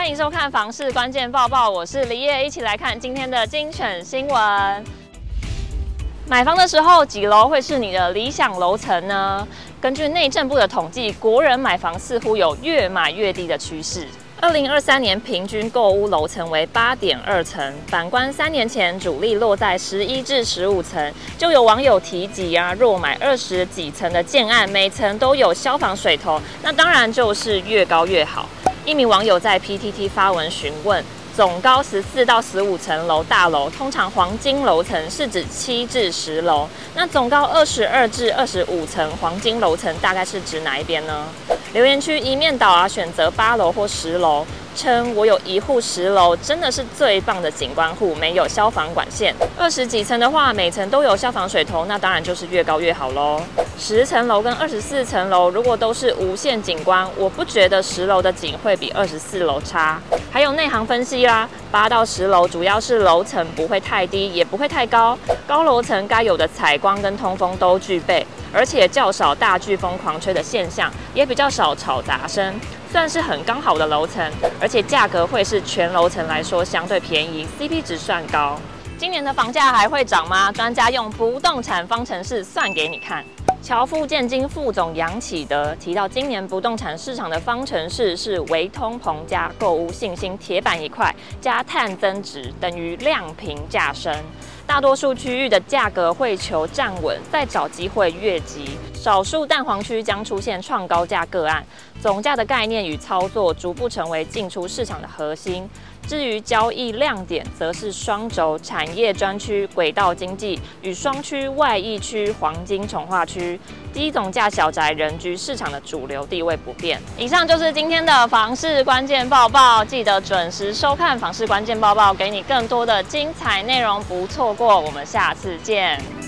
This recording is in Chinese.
欢迎收看房市关键报报，我是李叶，一起来看今天的精选新闻。买房的时候，几楼会是你的理想楼层呢？根据内政部的统计，国人买房似乎有越买越低的趋势。二零二三年平均购屋楼层为八点二层，反观三年前主力落在十一至十五层，就有网友提及啊，若买二十几层的建案，每层都有消防水头，那当然就是越高越好。一名网友在 PTT 发文询问。总高十四到十五层楼大楼，通常黄金楼层是指七至十楼。那总高二十二至二十五层黄金楼层，大概是指哪一边呢？留言区一面倒啊，选择八楼或十楼。称我有一户十楼，真的是最棒的景观户，没有消防管线。二十几层的话，每层都有消防水头，那当然就是越高越好喽。十层楼跟二十四层楼，如果都是无限景观，我不觉得十楼的景会比二十四楼差。还有内行分析啦，八到十楼主要是楼层不会太低，也不会太高，高楼层该有的采光跟通风都具备，而且较少大飓风狂吹的现象，也比较少吵杂声。算是很刚好的楼层，而且价格会是全楼层来说相对便宜，CP 值算高。今年的房价还会涨吗？专家用不动产方程式算给你看。侨富建金副总杨启德提到，今年不动产市场的方程式是维通膨加购物信心铁板一块加碳增值等于量平价升。大多数区域的价格会求站稳，再找机会越级。少数蛋黄区将出现创高价个案。总价的概念与操作逐步成为进出市场的核心。至于交易亮点，则是双轴产业专区、轨道经济与双区外溢区、黄金重划区。低总价小宅人居市场的主流地位不变。以上就是今天的房市关键报报，记得准时收看房市关键报报，给你更多的精彩内容，不错过。我们下次见。